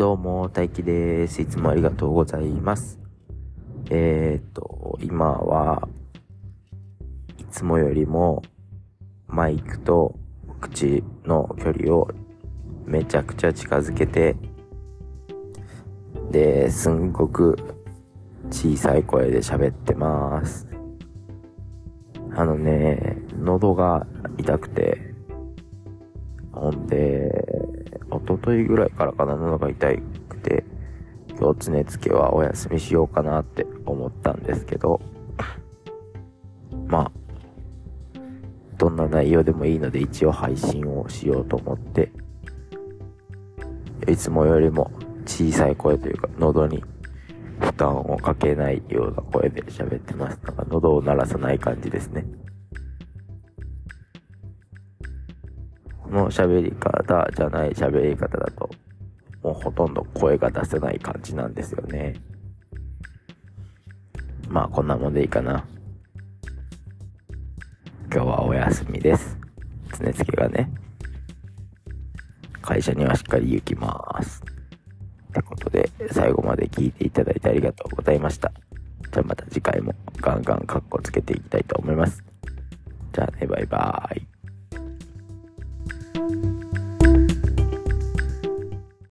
どうも、大輝です。いつもありがとうございます。えー、っと、今は、いつもよりも、マイクと口の距離をめちゃくちゃ近づけて、で、すんごく小さい声で喋ってます。あのね、喉が痛くて、ほんで、一昨日ぐらいからかな、喉が痛くて、今日常つけはお休みしようかなって思ったんですけど、まあ、どんな内容でもいいので一応配信をしようと思って、いつもよりも小さい声というか、喉に負担をかけないような声で喋ってます。なんか喉を鳴らさない感じですね。の喋り方じゃない喋り方だと、もうほとんど声が出せない感じなんですよね。まあこんなもんでいいかな。今日はお休みです。常つけがね。会社にはしっかり行きます。ってことで、最後まで聞いていただいてありがとうございました。じゃあまた次回もガンガンカッコつけていきたいと思います。じゃあね、バイバーイ。thank you